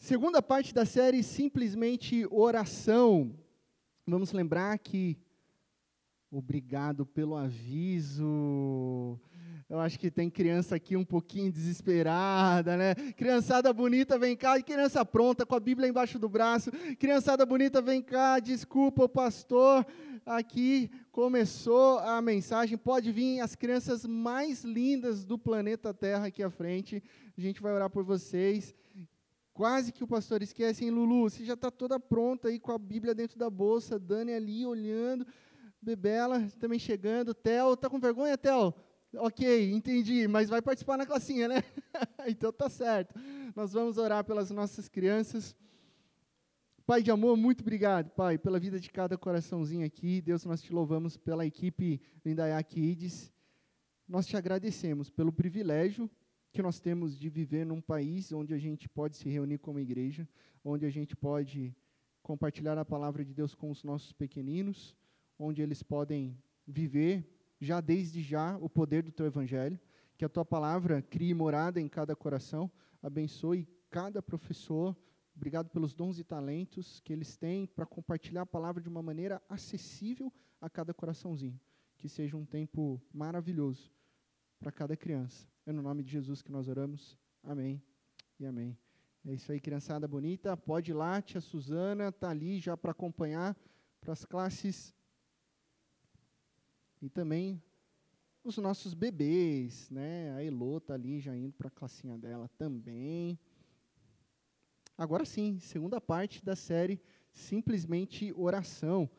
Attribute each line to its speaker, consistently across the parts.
Speaker 1: Segunda parte da série, simplesmente oração. Vamos lembrar que, obrigado pelo aviso. Eu acho que tem criança aqui um pouquinho desesperada, né? Criançada bonita, vem cá. Criança pronta, com a Bíblia embaixo do braço. Criançada bonita, vem cá. Desculpa, o pastor. Aqui começou a mensagem. Pode vir as crianças mais lindas do planeta Terra aqui à frente. A gente vai orar por vocês. Quase que o pastor esquece, hein, Lulu? Você já está toda pronta aí com a Bíblia dentro da bolsa, Dani ali olhando, Bebela também chegando, Theo, tá com vergonha, Theo? Ok, entendi, mas vai participar na classinha, né? então tá certo. Nós vamos orar pelas nossas crianças. Pai de amor, muito obrigado, Pai, pela vida de cada coraçãozinho aqui. Deus, nós te louvamos pela equipe do Indaiak Ides. Nós te agradecemos pelo privilégio que nós temos de viver num país onde a gente pode se reunir como igreja, onde a gente pode compartilhar a palavra de Deus com os nossos pequeninos, onde eles podem viver já desde já o poder do teu evangelho, que a tua palavra crie morada em cada coração, abençoe cada professor, obrigado pelos dons e talentos que eles têm para compartilhar a palavra de uma maneira acessível a cada coraçãozinho. Que seja um tempo maravilhoso para cada criança. É no nome de Jesus que nós oramos. Amém e amém. É isso aí, criançada bonita. Pode ir lá, tia Suzana está ali já para acompanhar para as classes. E também os nossos bebês, né? A Elô está ali já indo para a classinha dela também. Agora sim, segunda parte da série Simplesmente Oração.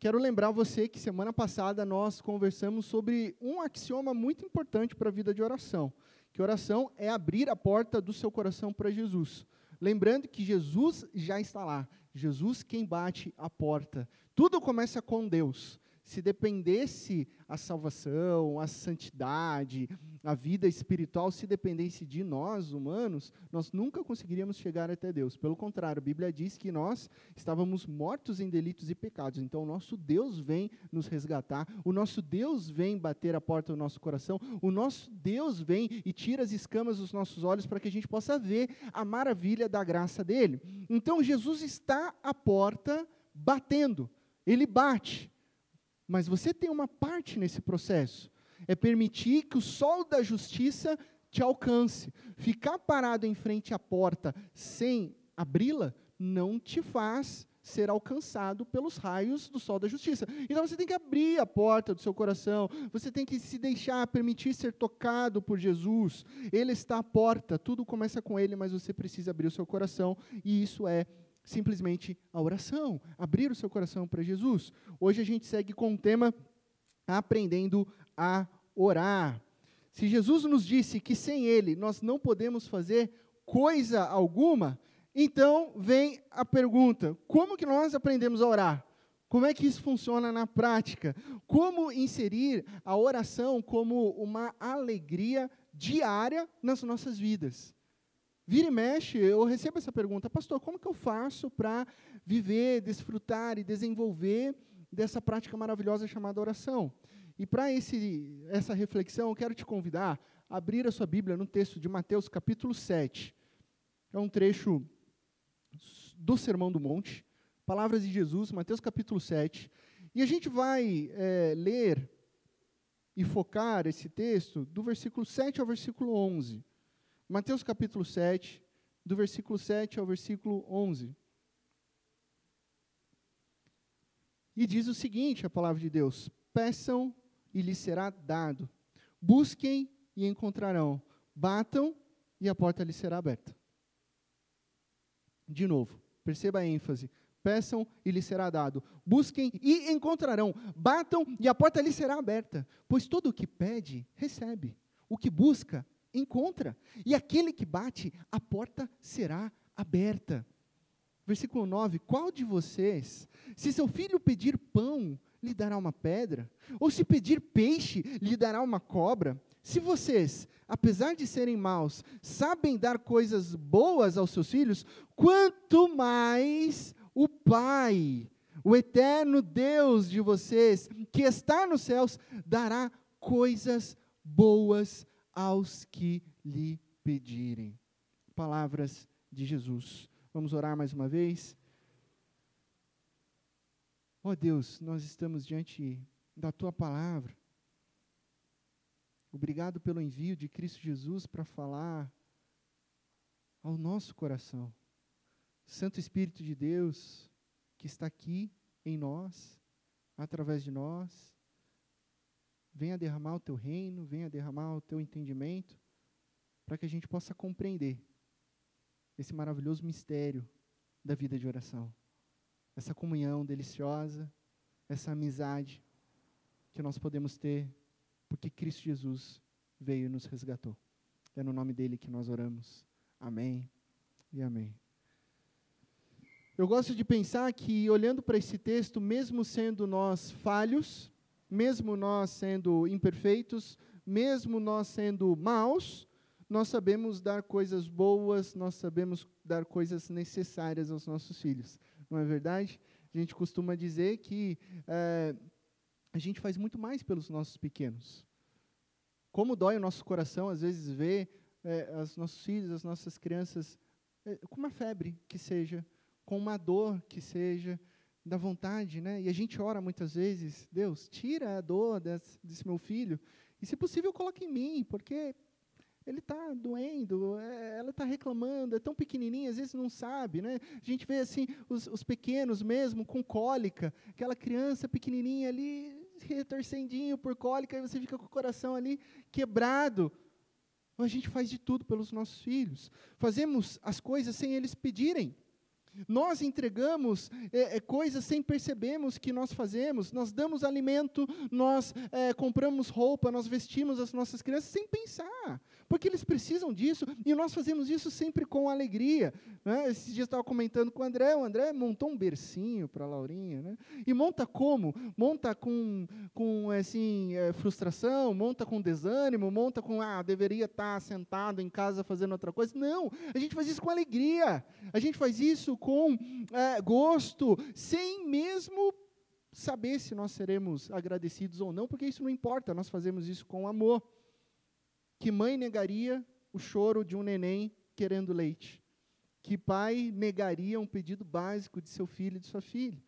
Speaker 1: Quero lembrar você que semana passada nós conversamos sobre um axioma muito importante para a vida de oração, que oração é abrir a porta do seu coração para Jesus. Lembrando que Jesus já está lá, Jesus quem bate a porta. Tudo começa com Deus se dependesse a salvação, a santidade, a vida espiritual, se dependesse de nós, humanos, nós nunca conseguiríamos chegar até Deus. Pelo contrário, a Bíblia diz que nós estávamos mortos em delitos e pecados. Então, o nosso Deus vem nos resgatar, o nosso Deus vem bater a porta do nosso coração, o nosso Deus vem e tira as escamas dos nossos olhos para que a gente possa ver a maravilha da graça dele. Então, Jesus está à porta batendo. Ele bate. Mas você tem uma parte nesse processo. É permitir que o sol da justiça te alcance. Ficar parado em frente à porta sem abri-la não te faz ser alcançado pelos raios do sol da justiça. Então você tem que abrir a porta do seu coração, você tem que se deixar permitir ser tocado por Jesus. Ele está à porta, tudo começa com ele, mas você precisa abrir o seu coração, e isso é simplesmente a oração, abrir o seu coração para Jesus. Hoje a gente segue com o tema aprendendo a orar. Se Jesus nos disse que sem Ele nós não podemos fazer coisa alguma, então vem a pergunta: como que nós aprendemos a orar? Como é que isso funciona na prática? Como inserir a oração como uma alegria diária nas nossas vidas? Vira e mexe, eu recebo essa pergunta, pastor, como que eu faço para viver, desfrutar e desenvolver dessa prática maravilhosa chamada oração? E para essa reflexão, eu quero te convidar a abrir a sua Bíblia no texto de Mateus capítulo 7. É um trecho do Sermão do Monte, palavras de Jesus, Mateus capítulo 7. E a gente vai é, ler e focar esse texto do versículo 7 ao versículo 11. Mateus capítulo 7, do versículo 7 ao versículo 11. E diz o seguinte: a palavra de Deus: Peçam e lhes será dado, busquem e encontrarão, batam e a porta lhes será aberta. De novo, perceba a ênfase. Peçam e lhes será dado. Busquem e encontrarão. Batam e a porta lhes será aberta. Pois todo o que pede, recebe. O que busca, encontra. E aquele que bate, a porta será aberta. Versículo 9: Qual de vocês, se seu filho pedir pão, lhe dará uma pedra? Ou se pedir peixe, lhe dará uma cobra? Se vocês, apesar de serem maus, sabem dar coisas boas aos seus filhos, quanto mais o Pai, o eterno Deus de vocês, que está nos céus, dará coisas boas aos que lhe pedirem. Palavras de Jesus. Vamos orar mais uma vez? Ó oh Deus, nós estamos diante da tua palavra. Obrigado pelo envio de Cristo Jesus para falar ao nosso coração. Santo Espírito de Deus, que está aqui em nós, através de nós, venha derramar o teu reino, venha derramar o teu entendimento, para que a gente possa compreender esse maravilhoso mistério da vida de oração. Essa comunhão deliciosa, essa amizade que nós podemos ter, porque Cristo Jesus veio e nos resgatou. É no nome dele que nós oramos. Amém e amém. Eu gosto de pensar que, olhando para esse texto, mesmo sendo nós falhos, mesmo nós sendo imperfeitos, mesmo nós sendo maus, nós sabemos dar coisas boas, nós sabemos dar coisas necessárias aos nossos filhos. Não é verdade? A gente costuma dizer que é, a gente faz muito mais pelos nossos pequenos. Como dói o nosso coração, às vezes, ver é, os nossos filhos, as nossas crianças, é, com uma febre que seja, com uma dor que seja, da vontade, né? E a gente ora muitas vezes, Deus, tira a dor desse, desse meu filho, e se possível coloque em mim, porque ele está doendo, é, ela está reclamando, é tão pequenininha, às vezes não sabe, né? A gente vê assim os, os pequenos mesmo com cólica, aquela criança pequenininha ali retorcendinho por cólica, e você fica com o coração ali quebrado. A gente faz de tudo pelos nossos filhos, fazemos as coisas sem eles pedirem. Nós entregamos é, é, coisas sem percebermos que nós fazemos. Nós damos alimento, nós é, compramos roupa, nós vestimos as nossas crianças sem pensar, porque eles precisam disso e nós fazemos isso sempre com alegria. Né? Esses dias estava comentando com o André, o André montou um bercinho para a Laurinha, né? e monta como? Monta com, com assim, é, frustração, monta com desânimo, monta com, ah, deveria estar sentado em casa fazendo outra coisa. Não, a gente faz isso com alegria, a gente faz isso com é, gosto, sem mesmo saber se nós seremos agradecidos ou não, porque isso não importa, nós fazemos isso com amor. Que mãe negaria o choro de um neném querendo leite? Que pai negaria um pedido básico de seu filho e de sua filha?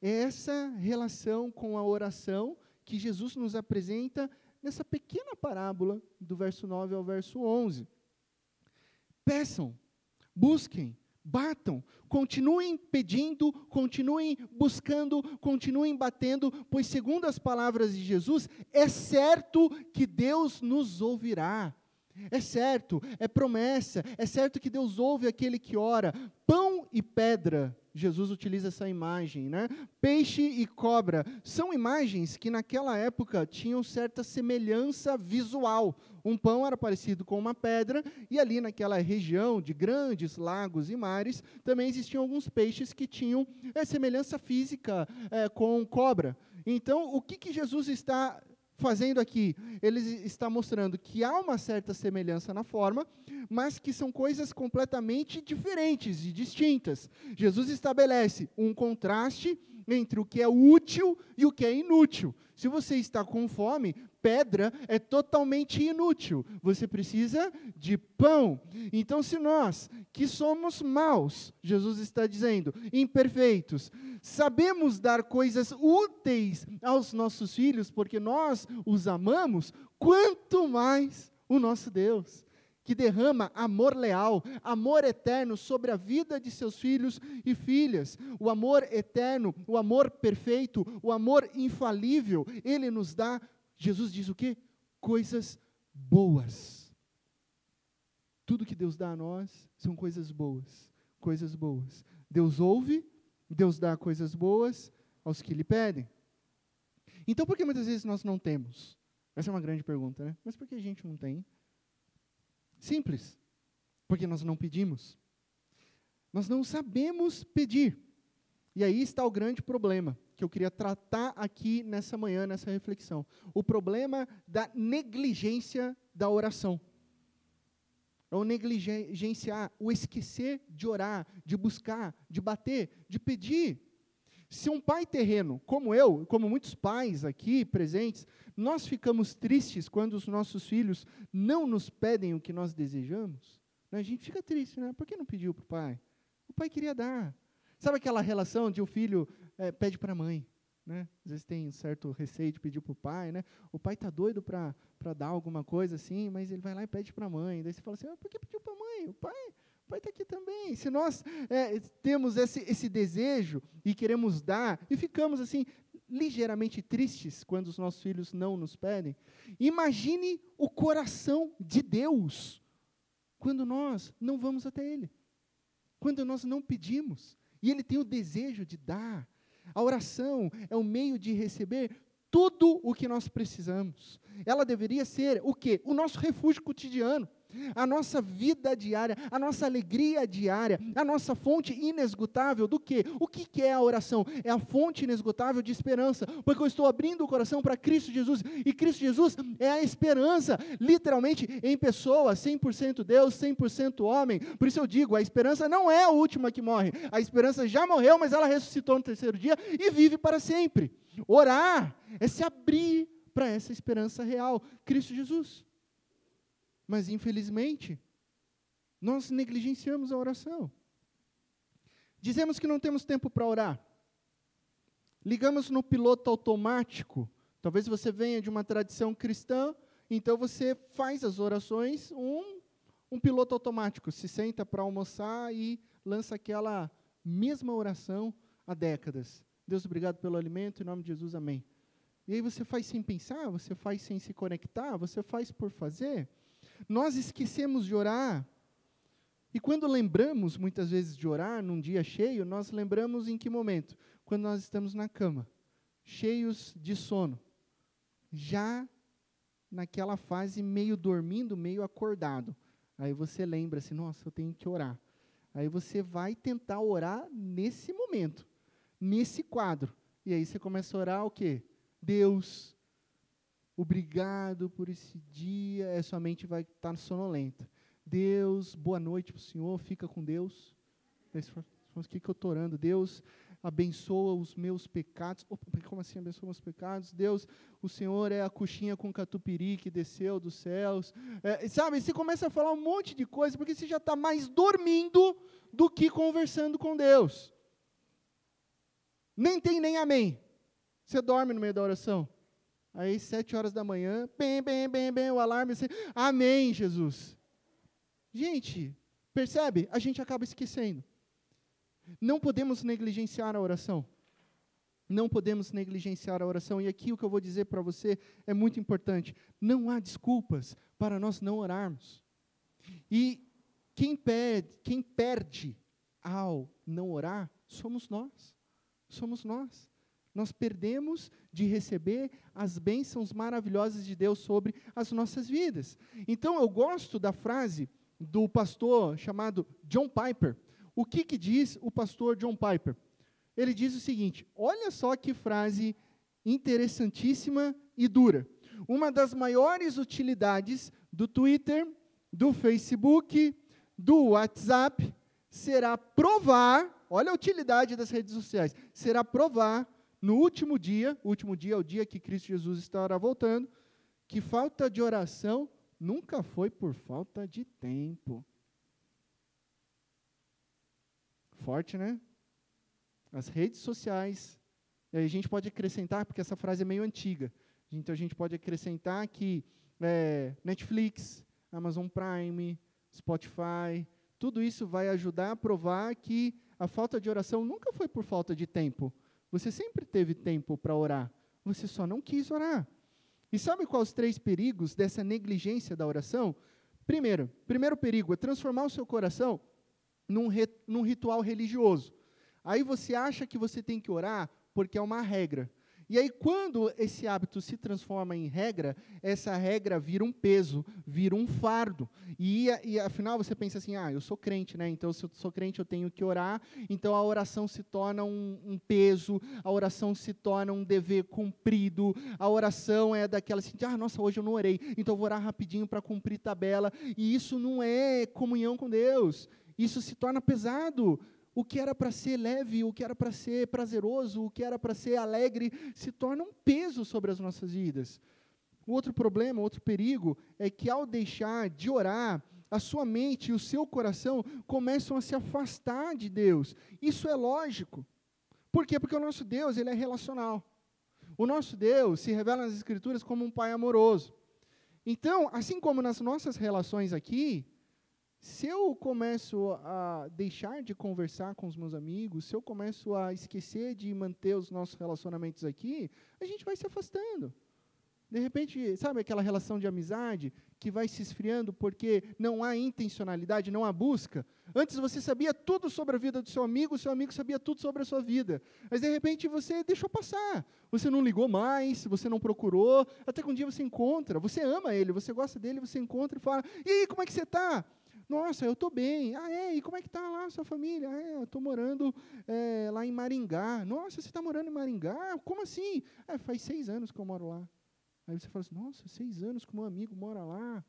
Speaker 1: É essa relação com a oração que Jesus nos apresenta nessa pequena parábola do verso 9 ao verso 11. Peçam, busquem, Batam, continuem pedindo, continuem buscando, continuem batendo, pois, segundo as palavras de Jesus, é certo que Deus nos ouvirá. É certo, é promessa, é certo que Deus ouve aquele que ora. Pão e pedra Jesus utiliza essa imagem, né? Peixe e cobra são imagens que naquela época tinham certa semelhança visual. Um pão era parecido com uma pedra e ali naquela região de grandes lagos e mares também existiam alguns peixes que tinham é, semelhança física é, com cobra. Então, o que, que Jesus está fazendo aqui? Ele está mostrando que há uma certa semelhança na forma, mas que são coisas completamente diferentes e distintas. Jesus estabelece um contraste entre o que é útil e o que é inútil. Se você está com fome, pedra é totalmente inútil. Você precisa de pão. Então, se nós, que somos maus, Jesus está dizendo, imperfeitos, sabemos dar coisas úteis aos nossos filhos, porque nós os amamos, quanto mais o nosso Deus que derrama amor leal, amor eterno sobre a vida de seus filhos e filhas. O amor eterno, o amor perfeito, o amor infalível, ele nos dá, Jesus diz o quê? Coisas boas. Tudo que Deus dá a nós são coisas boas, coisas boas. Deus ouve, Deus dá coisas boas aos que lhe pedem. Então, por que muitas vezes nós não temos? Essa é uma grande pergunta, né? Mas por que a gente não tem? Simples. Porque nós não pedimos. Nós não sabemos pedir. E aí está o grande problema que eu queria tratar aqui nessa manhã, nessa reflexão. O problema da negligência da oração. É o negligenciar, o esquecer de orar, de buscar, de bater, de pedir. Se um pai terreno, como eu, como muitos pais aqui presentes, nós ficamos tristes quando os nossos filhos não nos pedem o que nós desejamos? Né? A gente fica triste, né? Por que não pediu para o pai? O pai queria dar. Sabe aquela relação de o filho é, pede para a mãe? Né? Às vezes tem um certo receio de pedir para o pai, né? O pai está doido para dar alguma coisa assim, mas ele vai lá e pede para a mãe. Daí você fala assim, ah, por que pediu para a mãe? O pai o pai está aqui também. Se nós é, temos esse, esse desejo e queremos dar, e ficamos assim, ligeiramente tristes quando os nossos filhos não nos pedem, imagine o coração de Deus quando nós não vamos até Ele, quando nós não pedimos, e Ele tem o desejo de dar. A oração é o meio de receber tudo o que nós precisamos. Ela deveria ser o quê? O nosso refúgio cotidiano a nossa vida diária, a nossa alegria diária, a nossa fonte inesgotável do quê? O que, que é a oração? É a fonte inesgotável de esperança, porque eu estou abrindo o coração para Cristo Jesus, e Cristo Jesus é a esperança, literalmente em pessoa, 100% Deus, 100% homem. Por isso eu digo, a esperança não é a última que morre, a esperança já morreu, mas ela ressuscitou no terceiro dia e vive para sempre. Orar é se abrir para essa esperança real, Cristo Jesus. Mas, infelizmente, nós negligenciamos a oração. Dizemos que não temos tempo para orar. Ligamos no piloto automático. Talvez você venha de uma tradição cristã, então você faz as orações um, um piloto automático. Se senta para almoçar e lança aquela mesma oração há décadas. Deus, obrigado pelo alimento, em nome de Jesus, amém. E aí você faz sem pensar, você faz sem se conectar, você faz por fazer. Nós esquecemos de orar. E quando lembramos, muitas vezes, de orar num dia cheio, nós lembramos em que momento? Quando nós estamos na cama, cheios de sono. Já naquela fase meio dormindo, meio acordado. Aí você lembra assim, nossa, eu tenho que orar. Aí você vai tentar orar nesse momento, nesse quadro. E aí você começa a orar o quê? Deus, Obrigado por esse dia. É, sua mente vai estar sonolenta. Deus, boa noite para o Senhor. Fica com Deus. O que, que eu estou orando? Deus, abençoa os meus pecados. Opa, como assim abençoa os meus pecados? Deus, o Senhor é a coxinha com catupiry que desceu dos céus. É, sabe, você começa a falar um monte de coisa, porque você já está mais dormindo do que conversando com Deus. Nem tem nem amém. Você dorme no meio da oração. Aí, sete horas da manhã, bem, bem, bem, bem, o alarme, assim, amém, Jesus. Gente, percebe? A gente acaba esquecendo. Não podemos negligenciar a oração. Não podemos negligenciar a oração. E aqui o que eu vou dizer para você é muito importante. Não há desculpas para nós não orarmos. E quem perde, quem perde ao não orar somos nós. Somos nós nós perdemos de receber as bênçãos maravilhosas de Deus sobre as nossas vidas. Então eu gosto da frase do pastor chamado John Piper. O que, que diz o pastor John Piper? Ele diz o seguinte: olha só que frase interessantíssima e dura. Uma das maiores utilidades do Twitter, do Facebook, do WhatsApp será provar, olha a utilidade das redes sociais, será provar no último dia, o último dia é o dia que Cristo Jesus estará voltando, que falta de oração nunca foi por falta de tempo. Forte, né? As redes sociais. E aí a gente pode acrescentar, porque essa frase é meio antiga. Então a gente pode acrescentar que é, Netflix, Amazon Prime, Spotify, tudo isso vai ajudar a provar que a falta de oração nunca foi por falta de tempo, você sempre teve tempo para orar, você só não quis orar. E sabe quais os três perigos dessa negligência da oração? Primeiro, primeiro perigo é transformar o seu coração num, re, num ritual religioso. Aí você acha que você tem que orar porque é uma regra. E aí, quando esse hábito se transforma em regra, essa regra vira um peso, vira um fardo. E, e afinal você pensa assim: ah, eu sou crente, né? Então, se eu sou crente, eu tenho que orar. Então, a oração se torna um, um peso, a oração se torna um dever cumprido. A oração é daquela assim: ah, nossa, hoje eu não orei, então eu vou orar rapidinho para cumprir tabela. E isso não é comunhão com Deus. Isso se torna pesado o que era para ser leve, o que era para ser prazeroso, o que era para ser alegre, se torna um peso sobre as nossas vidas. O outro problema, outro perigo, é que ao deixar de orar, a sua mente e o seu coração começam a se afastar de Deus. Isso é lógico. Por quê? Porque o nosso Deus, ele é relacional. O nosso Deus se revela nas Escrituras como um Pai amoroso. Então, assim como nas nossas relações aqui, se eu começo a deixar de conversar com os meus amigos, se eu começo a esquecer de manter os nossos relacionamentos aqui, a gente vai se afastando. De repente, sabe aquela relação de amizade que vai se esfriando porque não há intencionalidade, não há busca? Antes você sabia tudo sobre a vida do seu amigo, seu amigo sabia tudo sobre a sua vida. Mas de repente você deixou passar. Você não ligou mais, você não procurou, até que um dia você encontra, você ama ele, você gosta dele, você encontra e fala: "E aí, como é que você está?" Nossa, eu estou bem. Ah, é? E como é que está lá a sua família? Ah, é, eu estou morando é, lá em Maringá. Nossa, você está morando em Maringá? Como assim? Ah, faz seis anos que eu moro lá. Aí você fala assim, nossa, seis anos que meu amigo mora lá.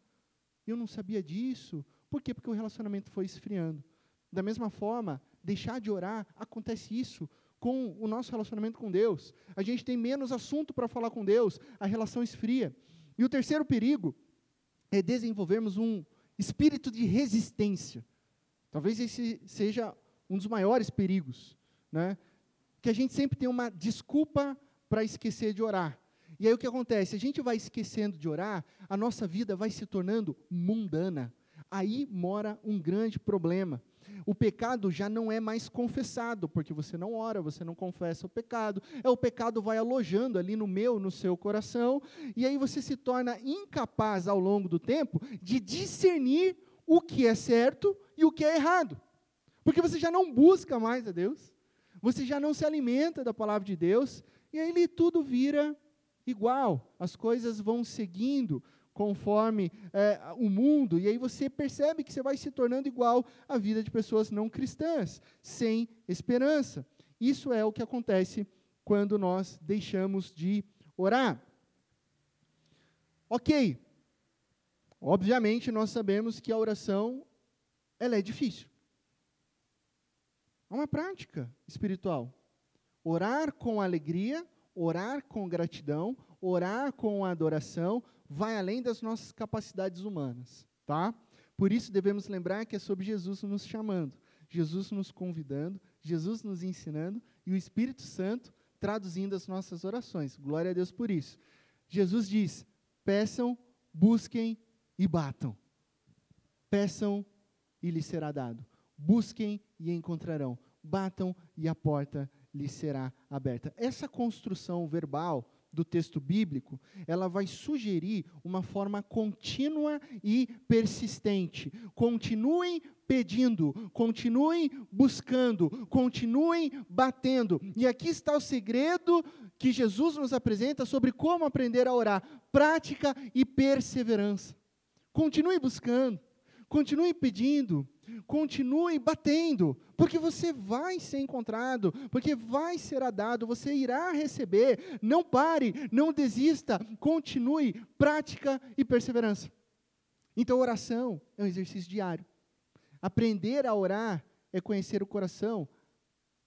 Speaker 1: Eu não sabia disso. Por quê? Porque o relacionamento foi esfriando. Da mesma forma, deixar de orar, acontece isso com o nosso relacionamento com Deus. A gente tem menos assunto para falar com Deus, a relação esfria. E o terceiro perigo é desenvolvermos um espírito de resistência. Talvez esse seja um dos maiores perigos, né? Que a gente sempre tem uma desculpa para esquecer de orar. E aí o que acontece? A gente vai esquecendo de orar, a nossa vida vai se tornando mundana. Aí mora um grande problema. O pecado já não é mais confessado, porque você não ora, você não confessa o pecado. É o pecado vai alojando ali no meu, no seu coração, e aí você se torna incapaz ao longo do tempo de discernir o que é certo e o que é errado. Porque você já não busca mais a Deus, você já não se alimenta da palavra de Deus, e aí tudo vira igual, as coisas vão seguindo conforme é, o mundo, e aí você percebe que você vai se tornando igual à vida de pessoas não cristãs, sem esperança. Isso é o que acontece quando nós deixamos de orar. Ok, obviamente nós sabemos que a oração ela é difícil. É uma prática espiritual. Orar com alegria orar com gratidão, orar com adoração, vai além das nossas capacidades humanas, tá? Por isso devemos lembrar que é sobre Jesus nos chamando, Jesus nos convidando, Jesus nos ensinando e o Espírito Santo traduzindo as nossas orações. Glória a Deus por isso. Jesus diz: peçam, busquem e batam. Peçam e lhes será dado. Busquem e encontrarão. Batam e a porta lhe será aberta. Essa construção verbal do texto bíblico, ela vai sugerir uma forma contínua e persistente. Continuem pedindo, continuem buscando, continuem batendo. E aqui está o segredo que Jesus nos apresenta sobre como aprender a orar: prática e perseverança. Continue buscando, continue pedindo, Continue batendo, porque você vai ser encontrado, porque vai ser dado, você irá receber. Não pare, não desista, continue, prática e perseverança. Então, oração é um exercício diário. Aprender a orar é conhecer o coração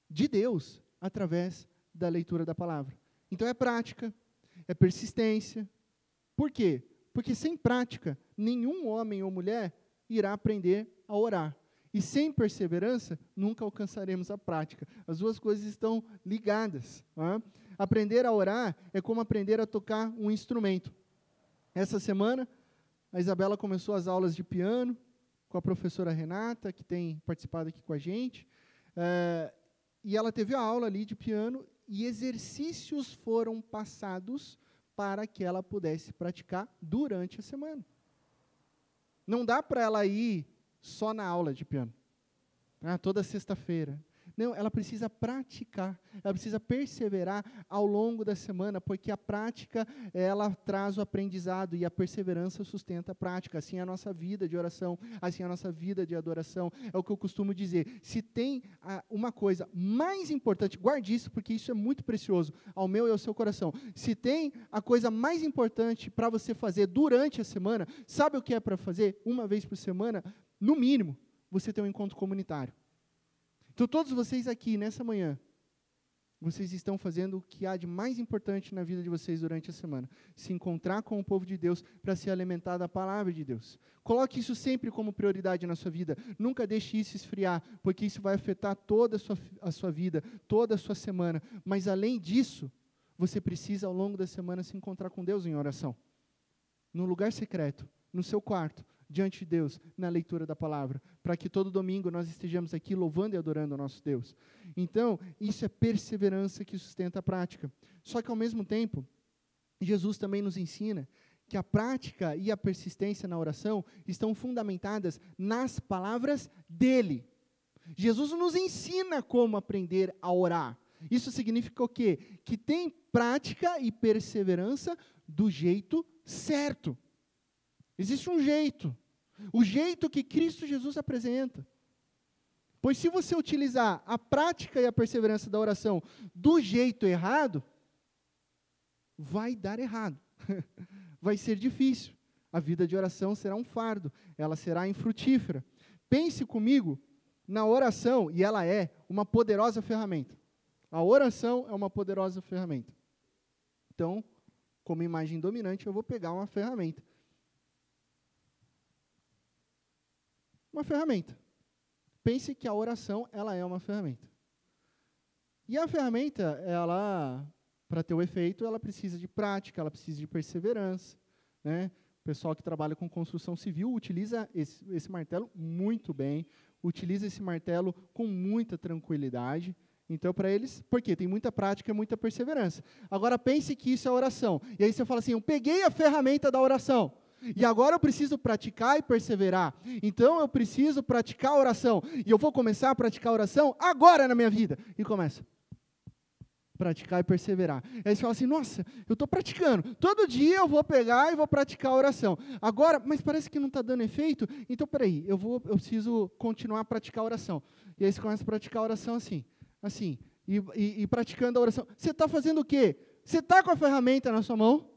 Speaker 1: de Deus através da leitura da palavra. Então, é prática, é persistência. Por quê? Porque sem prática, nenhum homem ou mulher irá aprender a orar. E sem perseverança, nunca alcançaremos a prática. As duas coisas estão ligadas. É? Aprender a orar é como aprender a tocar um instrumento. Essa semana, a Isabela começou as aulas de piano com a professora Renata, que tem participado aqui com a gente. É, e ela teve a aula ali de piano e exercícios foram passados para que ela pudesse praticar durante a semana. Não dá para ela ir só na aula de piano. Ah, toda sexta-feira. Não, ela precisa praticar, ela precisa perseverar ao longo da semana, porque a prática, ela traz o aprendizado e a perseverança sustenta a prática. Assim é a nossa vida de oração, assim é a nossa vida de adoração. É o que eu costumo dizer. Se tem ah, uma coisa mais importante, guarde isso, porque isso é muito precioso ao meu e ao seu coração. Se tem a coisa mais importante para você fazer durante a semana, sabe o que é para fazer? Uma vez por semana, no mínimo, você tem um encontro comunitário. Então, todos vocês aqui nessa manhã, vocês estão fazendo o que há de mais importante na vida de vocês durante a semana: se encontrar com o povo de Deus para se alimentar da palavra de Deus. Coloque isso sempre como prioridade na sua vida. Nunca deixe isso esfriar, porque isso vai afetar toda a sua, a sua vida, toda a sua semana. Mas além disso, você precisa ao longo da semana se encontrar com Deus em oração. No lugar secreto, no seu quarto, diante de Deus na leitura da palavra, para que todo domingo nós estejamos aqui louvando e adorando o nosso Deus. Então, isso é perseverança que sustenta a prática. Só que ao mesmo tempo, Jesus também nos ensina que a prática e a persistência na oração estão fundamentadas nas palavras dele. Jesus nos ensina como aprender a orar. Isso significa o quê? Que tem prática e perseverança do jeito certo. Existe um jeito. O jeito que Cristo Jesus apresenta. Pois se você utilizar a prática e a perseverança da oração do jeito errado, vai dar errado. vai ser difícil. A vida de oração será um fardo, ela será infrutífera. Pense comigo na oração, e ela é uma poderosa ferramenta. A oração é uma poderosa ferramenta. Então, como imagem dominante, eu vou pegar uma ferramenta. Uma ferramenta. Pense que a oração, ela é uma ferramenta. E a ferramenta, ela, para ter o efeito, ela precisa de prática, ela precisa de perseverança, né? O pessoal que trabalha com construção civil utiliza esse, esse martelo muito bem, utiliza esse martelo com muita tranquilidade. Então, para eles, porque tem muita prática e muita perseverança. Agora, pense que isso é oração. E aí você fala assim: eu peguei a ferramenta da oração. E agora eu preciso praticar e perseverar. Então eu preciso praticar a oração. E eu vou começar a praticar a oração agora na minha vida. E começa. Praticar e perseverar. Aí você fala assim: nossa, eu estou praticando. Todo dia eu vou pegar e vou praticar a oração. Agora, mas parece que não está dando efeito. Então, peraí, eu, vou, eu preciso continuar a praticar a oração. E aí você começa a praticar a oração assim. Assim. E, e, e praticando a oração. Você está fazendo o quê? Você está com a ferramenta na sua mão?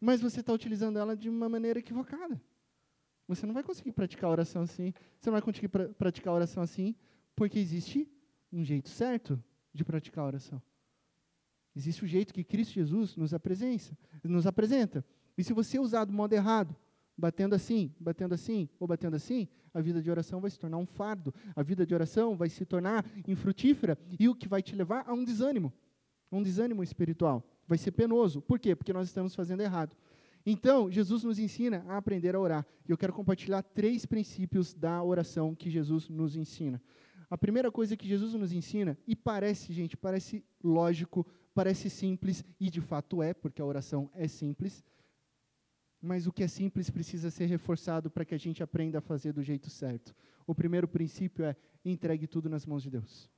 Speaker 1: Mas você está utilizando ela de uma maneira equivocada. Você não vai conseguir praticar oração assim. Você não vai conseguir pra, praticar oração assim, porque existe um jeito certo de praticar oração. Existe o jeito que Cristo Jesus nos nos apresenta. E se você usar do modo errado, batendo assim, batendo assim ou batendo assim, a vida de oração vai se tornar um fardo. A vida de oração vai se tornar infrutífera e o que vai te levar a um desânimo, um desânimo espiritual vai ser penoso. Por quê? Porque nós estamos fazendo errado. Então, Jesus nos ensina a aprender a orar. E eu quero compartilhar três princípios da oração que Jesus nos ensina. A primeira coisa que Jesus nos ensina, e parece, gente, parece lógico, parece simples, e de fato é, porque a oração é simples, mas o que é simples precisa ser reforçado para que a gente aprenda a fazer do jeito certo. O primeiro princípio é: entregue tudo nas mãos de Deus.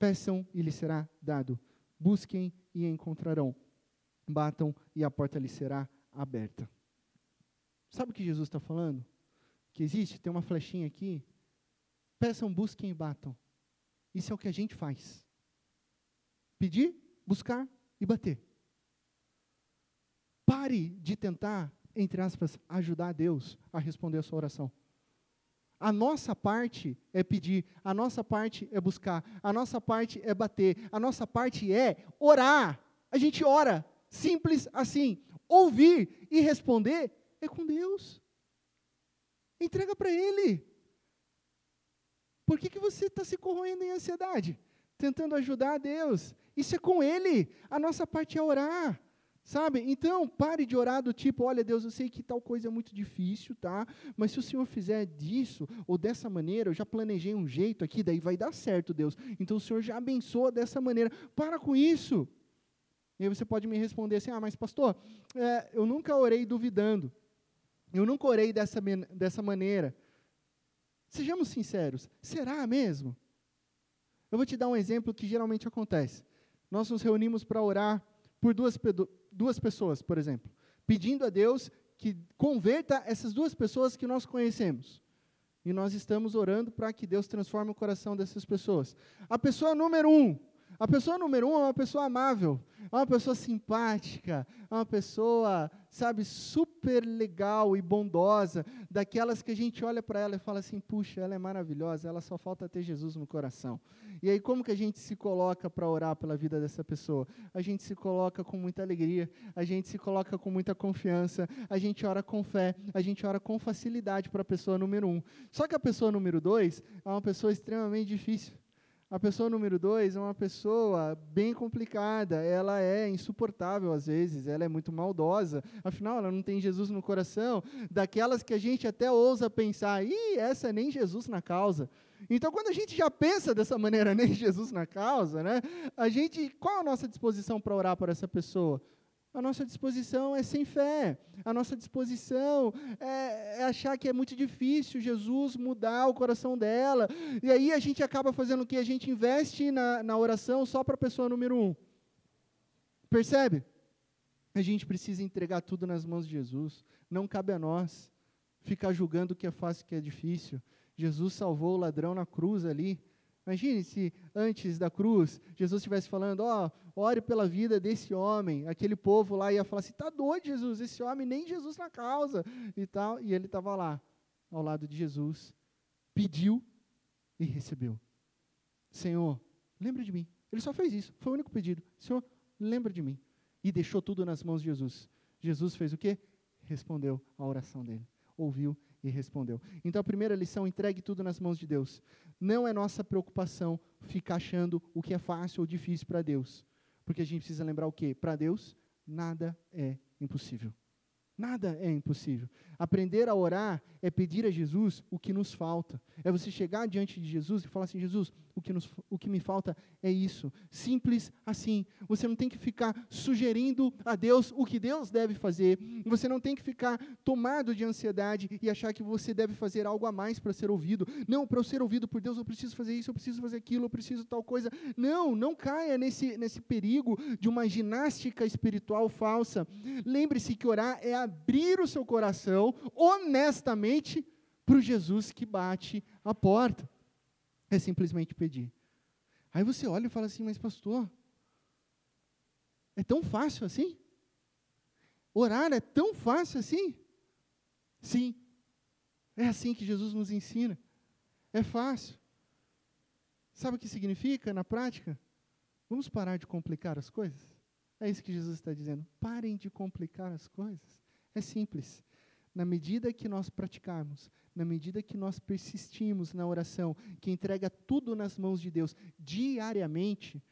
Speaker 1: Peçam e lhe será dado. Busquem e encontrarão. Batam e a porta lhe será aberta. Sabe o que Jesus está falando? Que existe, tem uma flechinha aqui. Peçam, busquem e batam. Isso é o que a gente faz. Pedir, buscar e bater. Pare de tentar, entre aspas, ajudar Deus a responder a sua oração. A nossa parte é pedir, a nossa parte é buscar, a nossa parte é bater, a nossa parte é orar. A gente ora, simples assim. Ouvir e responder é com Deus. Entrega para Ele. Por que, que você está se corroendo em ansiedade? Tentando ajudar a Deus. Isso é com Ele. A nossa parte é orar. Sabe? Então, pare de orar do tipo, olha, Deus, eu sei que tal coisa é muito difícil, tá? Mas se o Senhor fizer disso ou dessa maneira, eu já planejei um jeito aqui, daí vai dar certo, Deus. Então o Senhor já abençoa dessa maneira. Para com isso. E aí você pode me responder assim, ah, mas pastor, é, eu nunca orei duvidando. Eu nunca orei dessa, dessa maneira. Sejamos sinceros, será mesmo? Eu vou te dar um exemplo que geralmente acontece. Nós nos reunimos para orar por duas, duas pessoas, por exemplo, pedindo a Deus que converta essas duas pessoas que nós conhecemos. E nós estamos orando para que Deus transforme o coração dessas pessoas. A pessoa número um, A pessoa número um é uma pessoa amável, é uma pessoa simpática, é uma pessoa, sabe, super legal e bondosa, daquelas que a gente olha para ela e fala assim: puxa, ela é maravilhosa, ela só falta ter Jesus no coração. E aí, como que a gente se coloca para orar pela vida dessa pessoa? A gente se coloca com muita alegria, a gente se coloca com muita confiança, a gente ora com fé, a gente ora com facilidade para a pessoa número um. Só que a pessoa número dois é uma pessoa extremamente difícil. A pessoa número dois é uma pessoa bem complicada, ela é insuportável às vezes, ela é muito maldosa, afinal ela não tem Jesus no coração, daquelas que a gente até ousa pensar, ih, essa nem Jesus na causa. Então, quando a gente já pensa dessa maneira, nem Jesus na causa, né, a gente, qual a nossa disposição para orar por essa pessoa? A nossa disposição é sem fé. A nossa disposição é, é, achar que é muito difícil Jesus mudar o coração dela. E aí a gente acaba fazendo o que? A gente investe na, na oração só para a pessoa número um. Percebe? A gente precisa entregar tudo nas mãos de Jesus. Não cabe a nós ficar julgando o que é fácil e o que é difícil. Jesus salvou o ladrão na cruz ali. Imagine se antes da cruz, Jesus estivesse falando, ó, oh, ore pela vida desse homem. Aquele povo lá ia falar assim, tá doido Jesus, esse homem nem Jesus na causa e tal. E ele estava lá, ao lado de Jesus, pediu e recebeu. Senhor, lembra de mim. Ele só fez isso, foi o único pedido. Senhor, lembra de mim. E deixou tudo nas mãos de Jesus. Jesus fez o quê? Respondeu à oração dele. Ouviu e respondeu. Então a primeira lição, entregue tudo nas mãos de Deus. Não é nossa preocupação ficar achando o que é fácil ou difícil para Deus. Porque a gente precisa lembrar o quê? Para Deus, nada é impossível. Nada é impossível. Aprender a orar é pedir a Jesus o que nos falta. É você chegar diante de Jesus e falar assim: Jesus, o que, nos, o que me falta é isso. Simples assim. Você não tem que ficar sugerindo a Deus o que Deus deve fazer. Você não tem que ficar tomado de ansiedade e achar que você deve fazer algo a mais para ser ouvido. Não, para eu ser ouvido por Deus, eu preciso fazer isso, eu preciso fazer aquilo, eu preciso tal coisa. Não, não caia nesse, nesse perigo de uma ginástica espiritual falsa. Lembre-se que orar é abrir o seu coração honestamente para o Jesus que bate a porta. É simplesmente pedir. Aí você olha e fala assim, mas pastor, é tão fácil assim? Orar é tão fácil assim? Sim, é assim que Jesus nos ensina. É fácil. Sabe o que significa na prática? Vamos parar de complicar as coisas? É isso que Jesus está dizendo. Parem de complicar as coisas. É simples. Na medida que nós praticarmos, na medida que nós persistimos na oração, que entrega tudo nas mãos de Deus diariamente,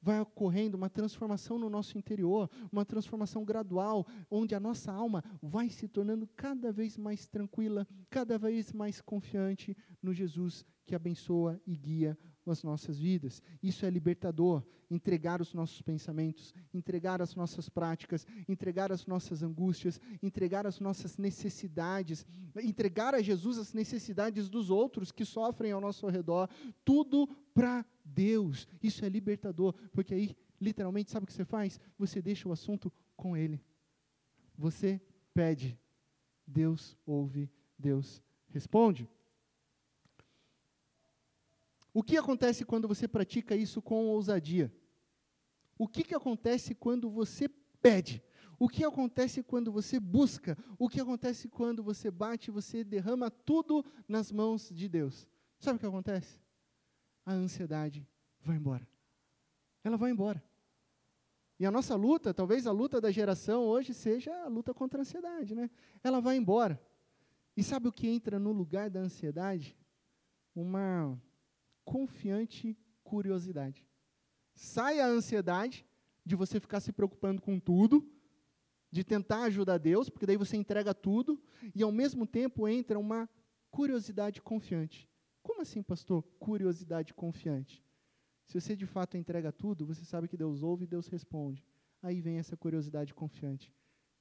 Speaker 1: vai ocorrendo uma transformação no nosso interior, uma transformação gradual, onde a nossa alma vai se tornando cada vez mais tranquila, cada vez mais confiante no Jesus que abençoa e guia as nossas vidas. Isso é libertador. Entregar os nossos pensamentos, entregar as nossas práticas, entregar as nossas angústias, entregar as nossas necessidades, entregar a Jesus as necessidades dos outros que sofrem ao nosso redor. Tudo para Deus. Isso é libertador, porque aí, literalmente, sabe o que você faz? Você deixa o assunto com Ele. Você pede, Deus ouve, Deus responde. O que acontece quando você pratica isso com ousadia? O que, que acontece quando você pede? O que acontece quando você busca? O que acontece quando você bate, você derrama tudo nas mãos de Deus? Sabe o que acontece? A ansiedade vai embora. Ela vai embora. E a nossa luta, talvez a luta da geração hoje seja a luta contra a ansiedade, né? Ela vai embora. E sabe o que entra no lugar da ansiedade? Uma confiante curiosidade. Sai a ansiedade de você ficar se preocupando com tudo, de tentar ajudar Deus, porque daí você entrega tudo, e ao mesmo tempo entra uma curiosidade confiante. Como assim, pastor? Curiosidade confiante. Se você de fato entrega tudo, você sabe que Deus ouve e Deus responde. Aí vem essa curiosidade confiante.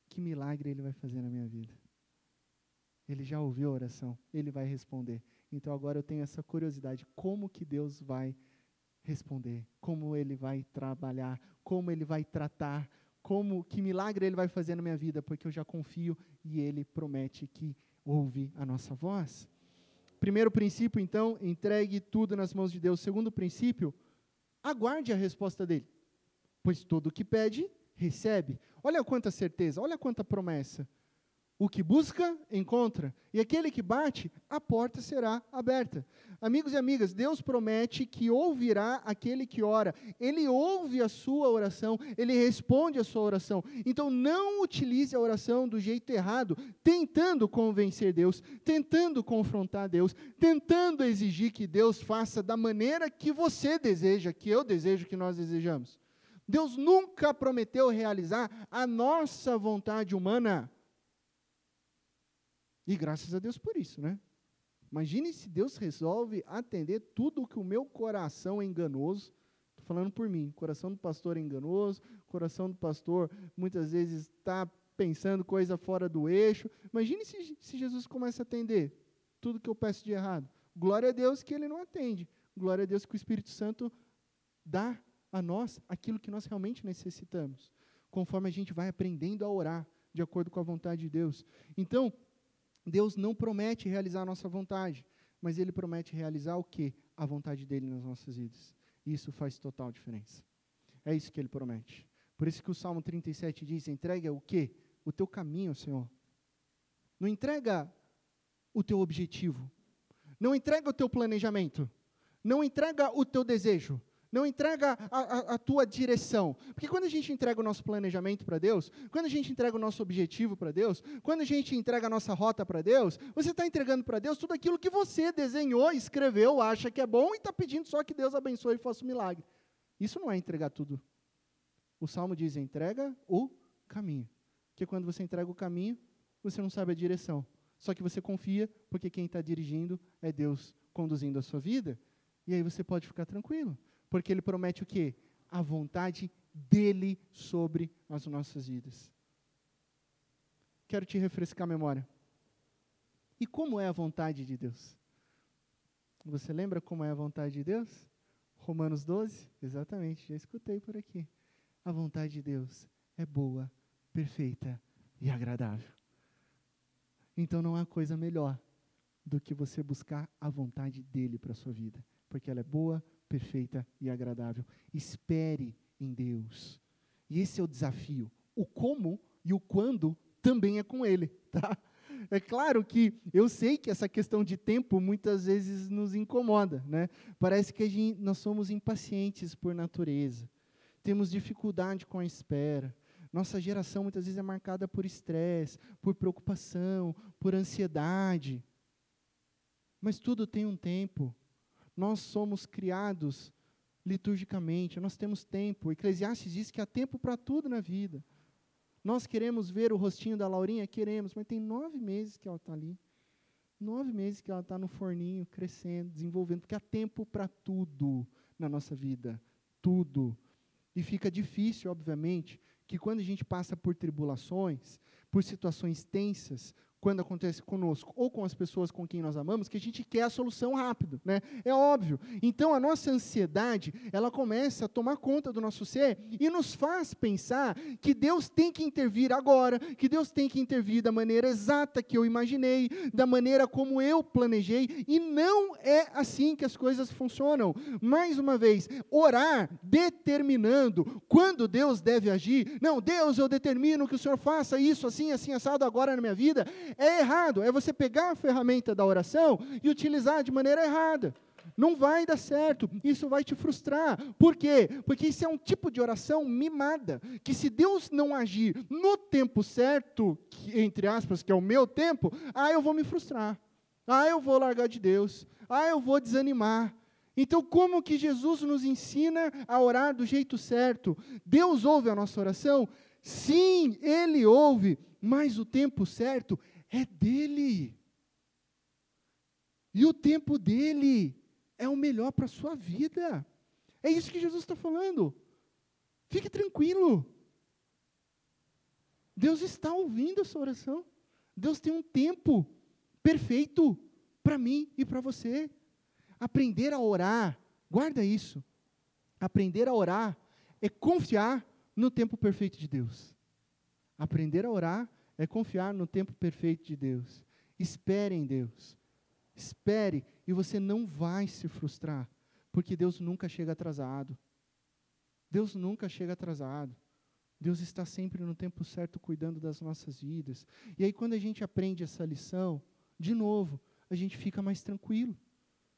Speaker 1: Que milagre ele vai fazer na minha vida? Ele já ouviu a oração, ele vai responder. Então agora eu tenho essa curiosidade, como que Deus vai responder, como ele vai trabalhar, como ele vai tratar, como que milagre ele vai fazer na minha vida, porque eu já confio e ele promete que ouve a nossa voz. Primeiro princípio, então, entregue tudo nas mãos de Deus. Segundo princípio, aguarde a resposta dele. Pois todo o que pede, recebe. Olha quanta certeza, olha quanta promessa. O que busca, encontra. E aquele que bate, a porta será aberta. Amigos e amigas, Deus promete que ouvirá aquele que ora. Ele ouve a sua oração, ele responde a sua oração. Então não utilize a oração do jeito errado, tentando convencer Deus, tentando confrontar Deus, tentando exigir que Deus faça da maneira que você deseja, que eu desejo, que nós desejamos. Deus nunca prometeu realizar a nossa vontade humana. E graças a Deus por isso, né? Imagine se Deus resolve atender tudo o que o meu coração é enganoso. Estou falando por mim. Coração do pastor é enganoso, coração do pastor muitas vezes está pensando coisa fora do eixo. Imagine se, se Jesus começa a atender tudo que eu peço de errado. Glória a Deus que ele não atende. Glória a Deus que o Espírito Santo dá a nós aquilo que nós realmente necessitamos, conforme a gente vai aprendendo a orar de acordo com a vontade de Deus. Então, Deus não promete realizar a nossa vontade, mas Ele promete realizar o que? A vontade dEle nas nossas vidas. Isso faz total diferença. É isso que Ele promete. Por isso que o Salmo 37 diz, entrega o quê? O teu caminho, Senhor. Não entrega o teu objetivo. Não entrega o teu planejamento. Não entrega o teu desejo não entrega a, a, a, tua direção. Porque quando a gente entrega o nosso planejamento para Deus, quando a gente entrega o nosso objetivo para Deus, quando a gente entrega a nossa rota para Deus, você está entregando para Deus tudo aquilo que você desenhou, escreveu, acha que é bom e está pedindo só que Deus abençoe e faça um milagre. Isso não é entregar tudo. O Salmo diz: entrega o caminho. Porque quando você entrega o caminho, você não sabe a direção. Só que você confia, porque quem está dirigindo é Deus conduzindo a sua vida. E aí você pode ficar tranquilo. Porque ele promete o quê? A vontade dele sobre as nossas vidas. Quero te refrescar a memória. E como é a vontade de Deus? Você lembra como é a vontade de Deus? Romanos 12? Exatamente, já escutei por aqui. A vontade de Deus é boa, perfeita e agradável. Então não há coisa melhor do que você buscar a vontade dele para a sua vida, porque ela é boa, perfeita e agradável. Espere em Deus. E esse é o desafio. O como e o quando também é com Ele, tá? É claro que eu sei que essa questão de tempo muitas vezes nos incomoda, né? Parece que gente, nós somos impacientes por natureza. Temos dificuldade com a espera. Nossa geração muitas vezes é marcada por estresse, por preocupação, por ansiedade. Mas tudo tem um tempo. Nós somos criados liturgicamente, nós temos tempo. O Eclesiastes diz que há tempo para tudo na vida. Nós queremos ver o rostinho da Laurinha? Queremos, mas tem nove meses que ela está ali. Nove meses que ela está no forninho, crescendo, desenvolvendo, porque há tempo para tudo na nossa vida. Tudo. E fica difícil, obviamente, que quando a gente passa por tribulações, por situações tensas, quando acontece conosco ou com as pessoas com quem nós amamos, que a gente quer a solução rápido, né? É óbvio. Então a nossa ansiedade, ela começa a tomar conta do nosso ser e nos faz pensar que Deus tem que intervir agora, que Deus tem que intervir da maneira exata que eu imaginei, da maneira como eu planejei, e não é assim que as coisas funcionam. Mais uma vez, orar determinando quando Deus deve agir. Não, Deus, eu determino que o Senhor faça isso assim, assim assado agora na minha vida é errado. É você pegar a ferramenta da oração e utilizar de maneira errada. Não vai dar certo, isso vai te frustrar. Por quê? Porque isso é um tipo de oração mimada, que se Deus não agir no tempo certo, que, entre aspas, que é o meu tempo, ah, eu vou me frustrar. Ah, eu vou largar de Deus. Ah, eu vou desanimar. Então, como que Jesus nos ensina a orar do jeito certo? Deus ouve a nossa oração? Sim, Ele ouve, mas o tempo certo é dele. E o tempo dele é o melhor para a sua vida. É isso que Jesus está falando. Fique tranquilo. Deus está ouvindo a sua oração. Deus tem um tempo perfeito para mim e para você. Aprender a orar, guarda isso. Aprender a orar é confiar no tempo perfeito de Deus. Aprender a orar é confiar no tempo perfeito de Deus. Espere em Deus. Espere e você não vai se frustrar, porque Deus nunca chega atrasado. Deus nunca chega atrasado. Deus está sempre no tempo certo cuidando das nossas vidas. E aí, quando a gente aprende essa lição, de novo, a gente fica mais tranquilo.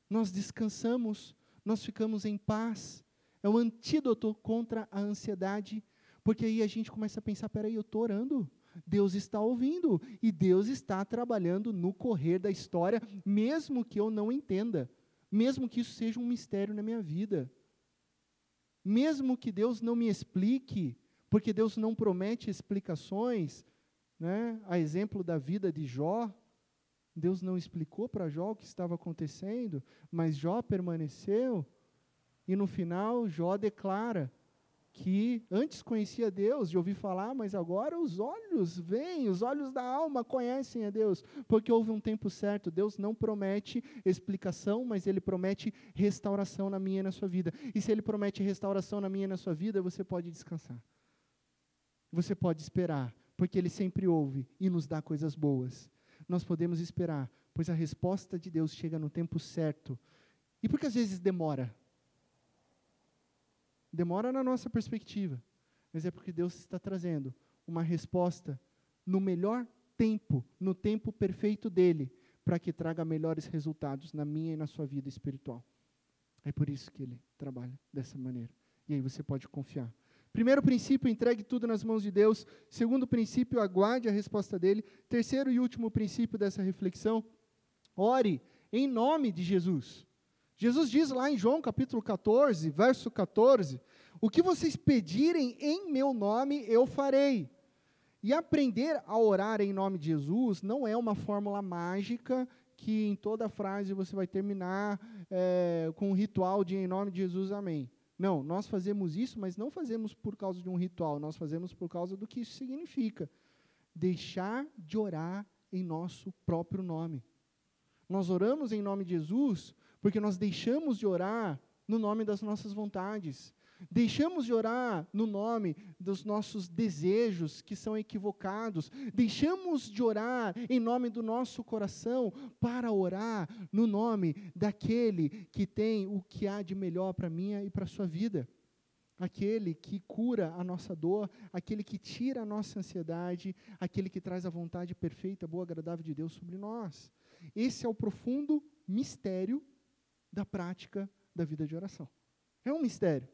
Speaker 1: Nós descansamos, nós ficamos em paz. É o antídoto contra a ansiedade, porque aí a gente começa a pensar: peraí, eu estou orando, Deus está ouvindo, e Deus está trabalhando no correr da história, mesmo que eu não entenda, mesmo que isso seja um mistério na minha vida. Mesmo que Deus não me explique, porque Deus não promete explicações, né? a exemplo da vida de Jó, Deus não explicou para Jó o que estava acontecendo, mas Jó permaneceu, e no final Jó declara que antes conhecia Deus, de ouvir falar, mas agora os olhos veem, os olhos da alma conhecem a Deus, porque houve um tempo certo. Deus não promete explicação, mas Ele promete restauração na minha e na sua vida. E se Ele promete restauração na minha e na sua vida, você pode descansar. Você pode esperar, porque Ele sempre ouve e nos dá coisas boas. Nós podemos esperar, pois a resposta de Deus chega no tempo certo. E por que às vezes demora? Demora na nossa perspectiva, mas é porque Deus está trazendo uma resposta no melhor tempo, no tempo perfeito dele, para que traga melhores resultados na minha e na sua vida espiritual. É por isso que ele trabalha dessa maneira. E aí você pode confiar. Primeiro princípio, entregue tudo nas mãos de Deus. Segundo princípio, aguarde a resposta dele. Terceiro e último princípio dessa reflexão, ore em nome de Jesus. Jesus diz lá em João capítulo 14, verso 14: O que vocês pedirem em meu nome, eu farei. E aprender a orar em nome de Jesus não é uma fórmula mágica que em toda frase você vai terminar é, com um ritual de em nome de Jesus, amém. Não, nós fazemos isso, mas não fazemos por causa de um ritual, nós fazemos por causa do que isso significa. Deixar de orar em nosso próprio nome. Nós oramos em nome de Jesus porque nós deixamos de orar no nome das nossas vontades. Deixamos de orar no nome dos nossos desejos que são equivocados. Deixamos de orar em nome do nosso coração para orar no nome daquele que tem o que há de melhor para minha e para sua vida. Aquele que cura a nossa dor, aquele que tira a nossa ansiedade, aquele que traz a vontade perfeita, boa, agradável de Deus sobre nós. Esse é o profundo mistério da prática da vida de oração. É um mistério.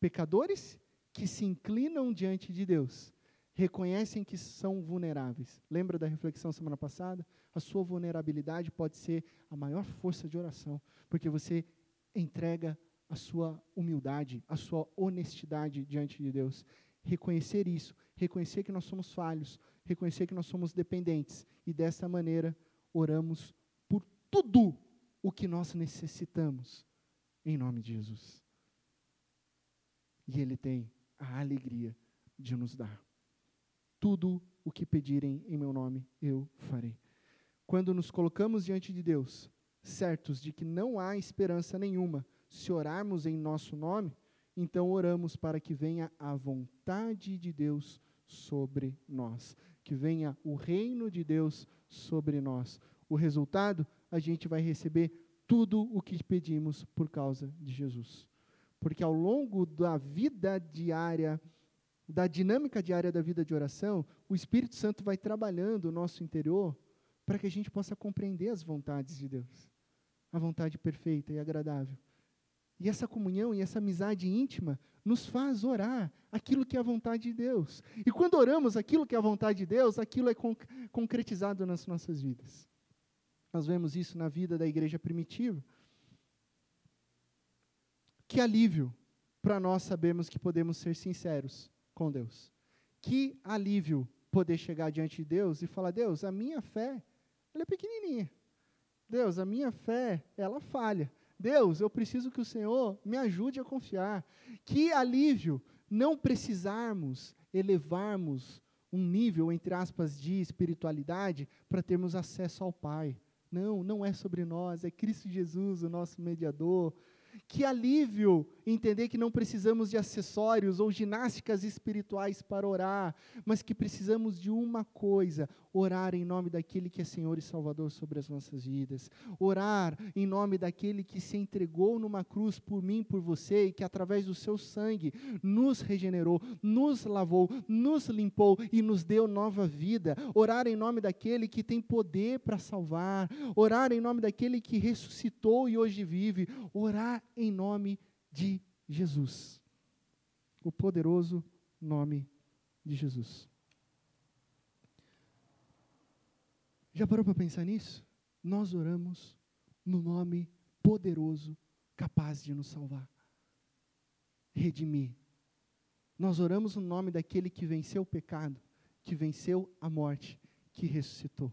Speaker 1: Pecadores que se inclinam diante de Deus reconhecem que são vulneráveis. Lembra da reflexão semana passada? A sua vulnerabilidade pode ser a maior força de oração, porque você entrega a sua humildade, a sua honestidade diante de Deus. Reconhecer isso, reconhecer que nós somos falhos, reconhecer que nós somos dependentes e dessa maneira oramos por tudo o que nós necessitamos, em nome de Jesus. E Ele tem a alegria de nos dar. Tudo o que pedirem em meu nome, eu farei. Quando nos colocamos diante de Deus, certos de que não há esperança nenhuma, se orarmos em nosso nome, então oramos para que venha a vontade de Deus sobre nós, que venha o reino de Deus sobre nós. O resultado a gente vai receber tudo o que pedimos por causa de Jesus. Porque ao longo da vida diária, da dinâmica diária da vida de oração, o Espírito Santo vai trabalhando o nosso interior para que a gente possa compreender as vontades de Deus, a vontade perfeita e agradável. E essa comunhão e essa amizade íntima nos faz orar aquilo que é a vontade de Deus. E quando oramos aquilo que é a vontade de Deus, aquilo é conc concretizado nas nossas vidas. Nós vemos isso na vida da igreja primitiva. Que alívio para nós sabermos que podemos ser sinceros com Deus. Que alívio poder chegar diante de Deus e falar: Deus, a minha fé, ela é pequenininha. Deus, a minha fé, ela falha. Deus, eu preciso que o Senhor me ajude a confiar. Que alívio não precisarmos elevarmos um nível, entre aspas, de espiritualidade para termos acesso ao Pai. Não, não é sobre nós, é Cristo Jesus, o nosso mediador. Que alívio entender que não precisamos de acessórios ou ginásticas espirituais para orar, mas que precisamos de uma coisa: orar em nome daquele que é Senhor e Salvador sobre as nossas vidas. Orar em nome daquele que se entregou numa cruz por mim, por você, e que através do seu sangue nos regenerou, nos lavou, nos limpou e nos deu nova vida. Orar em nome daquele que tem poder para salvar. Orar em nome daquele que ressuscitou e hoje vive. Orar em nome de Jesus. O poderoso nome de Jesus. Já parou para pensar nisso? Nós oramos no nome poderoso, capaz de nos salvar, redimir. Nós oramos no nome daquele que venceu o pecado, que venceu a morte, que ressuscitou,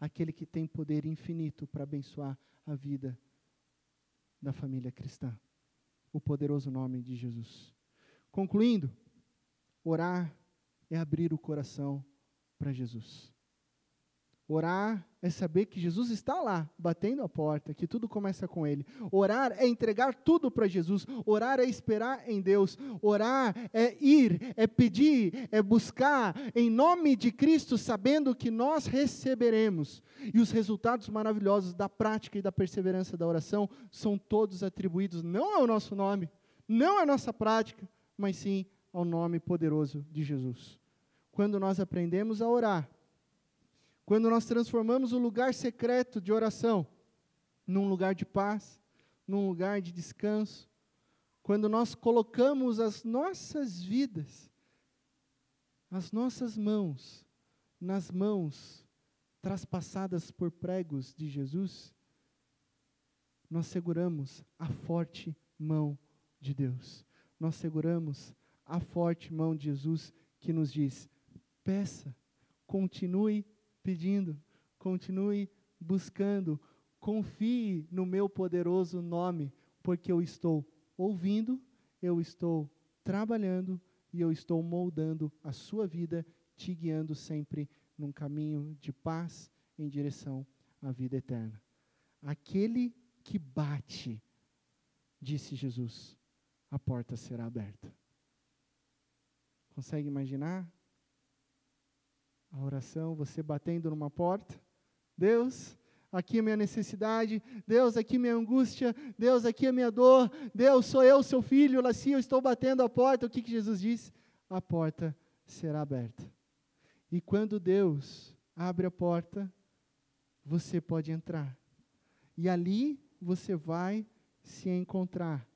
Speaker 1: aquele que tem poder infinito para abençoar a vida da família cristã o poderoso nome de Jesus. Concluindo, orar é abrir o coração para Jesus. Orar é saber que Jesus está lá, batendo a porta, que tudo começa com Ele. Orar é entregar tudo para Jesus. Orar é esperar em Deus. Orar é ir, é pedir, é buscar em nome de Cristo, sabendo que nós receberemos. E os resultados maravilhosos da prática e da perseverança da oração são todos atribuídos não ao nosso nome, não à nossa prática, mas sim ao nome poderoso de Jesus. Quando nós aprendemos a orar, quando nós transformamos o lugar secreto de oração num lugar de paz, num lugar de descanso, quando nós colocamos as nossas vidas, as nossas mãos, nas mãos traspassadas por pregos de Jesus, nós seguramos a forte mão de Deus. Nós seguramos a forte mão de Jesus que nos diz: peça, continue pedindo, continue buscando, confie no meu poderoso nome, porque eu estou ouvindo, eu estou trabalhando e eu estou moldando a sua vida, te guiando sempre num caminho de paz em direção à vida eterna. Aquele que bate, disse Jesus, a porta será aberta. Consegue imaginar? A oração, você batendo numa porta. Deus, aqui é minha necessidade. Deus, aqui é minha angústia. Deus, aqui é minha dor. Deus, sou eu, seu filho, Laci, eu estou batendo a porta. O que, que Jesus diz? A porta será aberta. E quando Deus abre a porta, você pode entrar. E ali você vai se encontrar.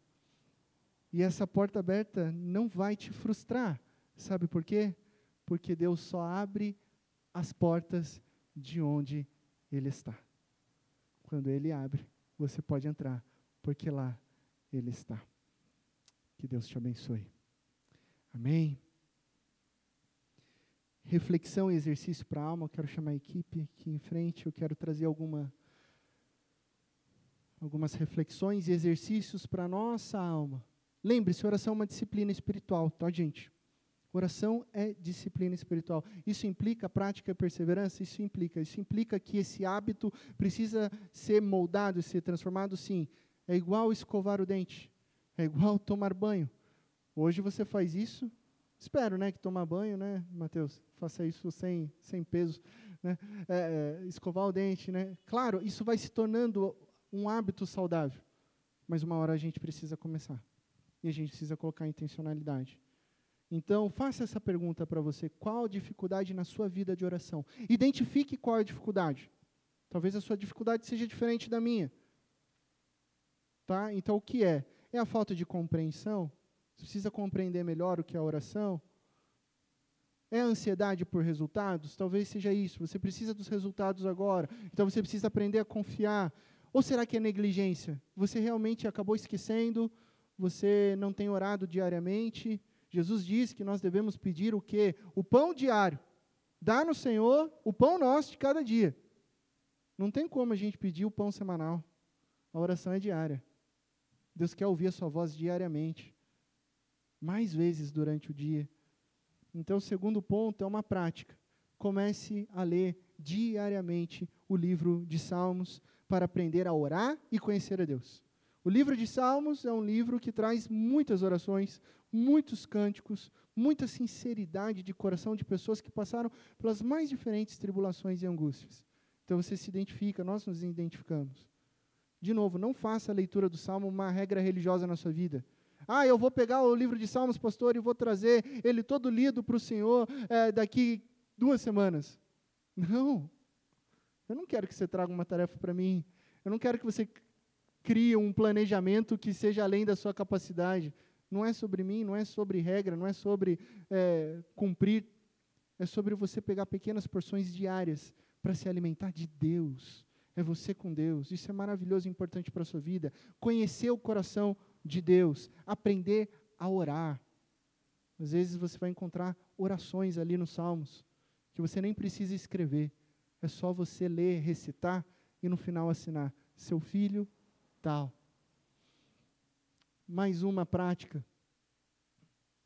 Speaker 1: E essa porta aberta não vai te frustrar. Sabe por quê? Porque Deus só abre as portas de onde Ele está. Quando Ele abre, você pode entrar, porque lá Ele está. Que Deus te abençoe. Amém. Reflexão e exercício para a alma. Eu quero chamar a equipe aqui em frente. Eu quero trazer alguma, algumas reflexões e exercícios para a nossa alma. Lembre-se, oração é uma disciplina espiritual, tá, gente? Oração é disciplina espiritual. Isso implica prática e perseverança? Isso implica. Isso implica que esse hábito precisa ser moldado, ser transformado? Sim. É igual escovar o dente. É igual tomar banho. Hoje você faz isso. Espero, né, que tomar banho, né, Mateus? Faça isso sem, sem peso, né? É, é, escovar o dente, né? Claro, isso vai se tornando um hábito saudável. Mas uma hora a gente precisa começar. E a gente precisa colocar intencionalidade. Então, faça essa pergunta para você: qual a dificuldade na sua vida de oração? Identifique qual é a dificuldade. Talvez a sua dificuldade seja diferente da minha. Tá? Então, o que é? É a falta de compreensão? Você precisa compreender melhor o que é a oração? É a ansiedade por resultados? Talvez seja isso. Você precisa dos resultados agora. Então, você precisa aprender a confiar. Ou será que é negligência? Você realmente acabou esquecendo? Você não tem orado diariamente? Jesus diz que nós devemos pedir o quê? O pão diário. Dá no Senhor o pão nosso de cada dia. Não tem como a gente pedir o pão semanal. A oração é diária. Deus quer ouvir a sua voz diariamente. Mais vezes durante o dia. Então, o segundo ponto é uma prática. Comece a ler diariamente o livro de Salmos para aprender a orar e conhecer a Deus. O livro de Salmos é um livro que traz muitas orações, muitos cânticos, muita sinceridade de coração de pessoas que passaram pelas mais diferentes tribulações e angústias. Então você se identifica, nós nos identificamos. De novo, não faça a leitura do Salmo uma regra religiosa na sua vida. Ah, eu vou pegar o livro de Salmos, pastor, e vou trazer ele todo lido para o Senhor é, daqui duas semanas. Não. Eu não quero que você traga uma tarefa para mim. Eu não quero que você crie um planejamento que seja além da sua capacidade. Não é sobre mim, não é sobre regra, não é sobre é, cumprir. É sobre você pegar pequenas porções diárias para se alimentar de Deus. É você com Deus. Isso é maravilhoso e importante para a sua vida. Conhecer o coração de Deus, aprender a orar. Às vezes você vai encontrar orações ali nos Salmos que você nem precisa escrever. É só você ler, recitar e no final assinar. Seu filho, tal. Mais uma prática.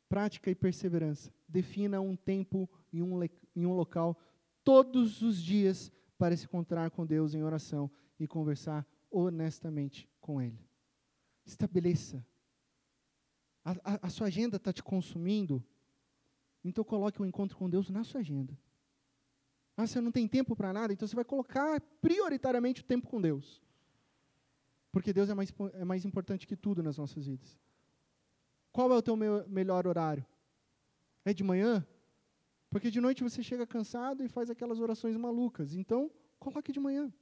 Speaker 1: Prática e perseverança. Defina um tempo em um, em um local todos os dias para se encontrar com Deus em oração e conversar honestamente com Ele. Estabeleça. A, a, a sua agenda está te consumindo, então coloque o um encontro com Deus na sua agenda. Ah, você não tem tempo para nada, então você vai colocar prioritariamente o tempo com Deus. Porque Deus é mais, é mais importante que tudo nas nossas vidas. Qual é o teu me melhor horário? É de manhã? Porque de noite você chega cansado e faz aquelas orações malucas. Então, coloque de manhã.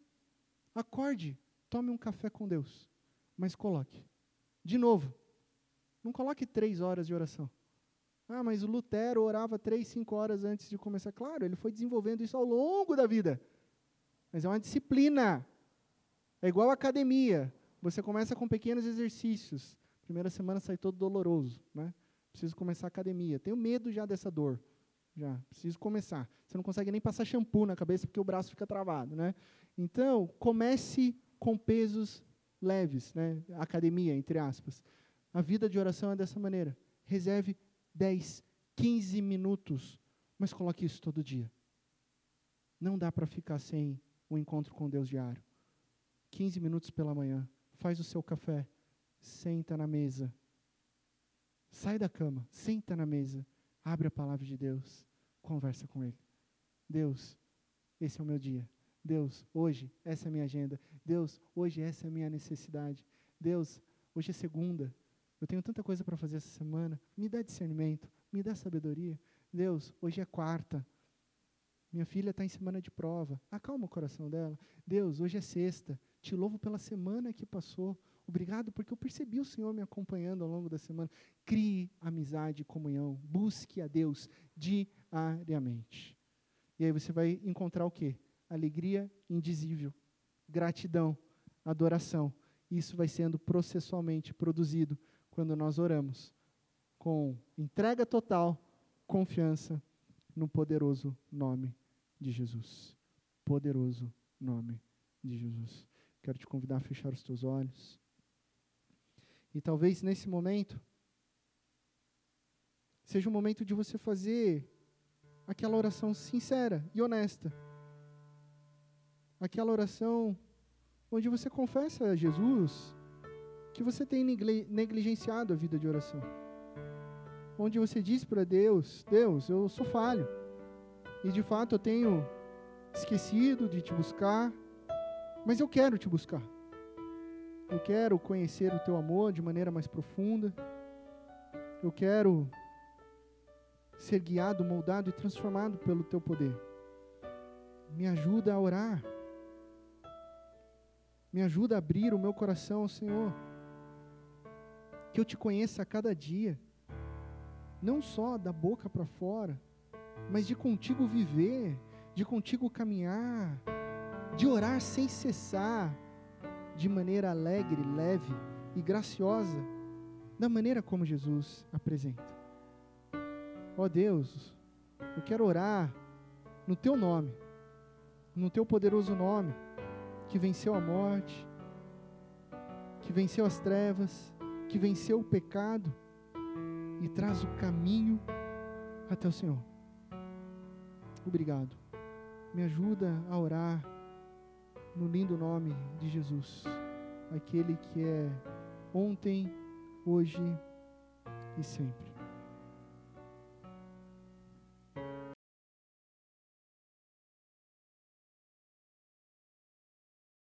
Speaker 1: Acorde, tome um café com Deus. Mas coloque. De novo, não coloque três horas de oração. Ah, mas o Lutero orava três, cinco horas antes de começar. Claro, ele foi desenvolvendo isso ao longo da vida. Mas é uma disciplina. É igual academia. Você começa com pequenos exercícios. Primeira semana sai todo doloroso, né? Preciso começar a academia. Tenho medo já dessa dor. Já, preciso começar. Você não consegue nem passar shampoo na cabeça porque o braço fica travado, né? Então, comece com pesos leves, né? Academia, entre aspas. A vida de oração é dessa maneira. Reserve 10, 15 minutos, mas coloque isso todo dia. Não dá para ficar sem o um encontro com Deus diário. 15 minutos pela manhã, faz o seu café, senta na mesa. Sai da cama, senta na mesa, abre a palavra de Deus, conversa com Ele. Deus, esse é o meu dia. Deus, hoje, essa é a minha agenda. Deus, hoje, essa é a minha necessidade. Deus, hoje é segunda. Eu tenho tanta coisa para fazer essa semana. Me dá discernimento, me dá sabedoria. Deus, hoje é quarta. Minha filha está em semana de prova. Acalma o coração dela. Deus, hoje é sexta. Te louvo pela semana que passou. Obrigado porque eu percebi o Senhor me acompanhando ao longo da semana. Crie amizade e comunhão. Busque a Deus diariamente. E aí você vai encontrar o quê? Alegria indizível, gratidão, adoração. Isso vai sendo processualmente produzido quando nós oramos com entrega total, confiança no poderoso nome de Jesus. Poderoso nome de Jesus. Quero te convidar a fechar os teus olhos. E talvez nesse momento seja o momento de você fazer aquela oração sincera e honesta. Aquela oração onde você confessa a Jesus que você tem negligenciado a vida de oração. Onde você diz para Deus: Deus, eu sou falho. E de fato eu tenho esquecido de te buscar, mas eu quero te buscar. Eu quero conhecer o teu amor de maneira mais profunda. Eu quero ser guiado, moldado e transformado pelo teu poder. Me ajuda a orar. Me ajuda a abrir o meu coração ao Senhor. Que eu te conheça a cada dia. Não só da boca para fora, mas de contigo viver, de contigo caminhar, de orar sem cessar de maneira alegre, leve e graciosa, da maneira como Jesus apresenta. Ó oh Deus, eu quero orar no teu nome, no teu poderoso nome, que venceu a morte, que venceu as trevas, que venceu o pecado e traz o caminho até o Senhor. Obrigado. Me ajuda a orar no lindo nome de Jesus. aquele que é ontem, hoje e sempre.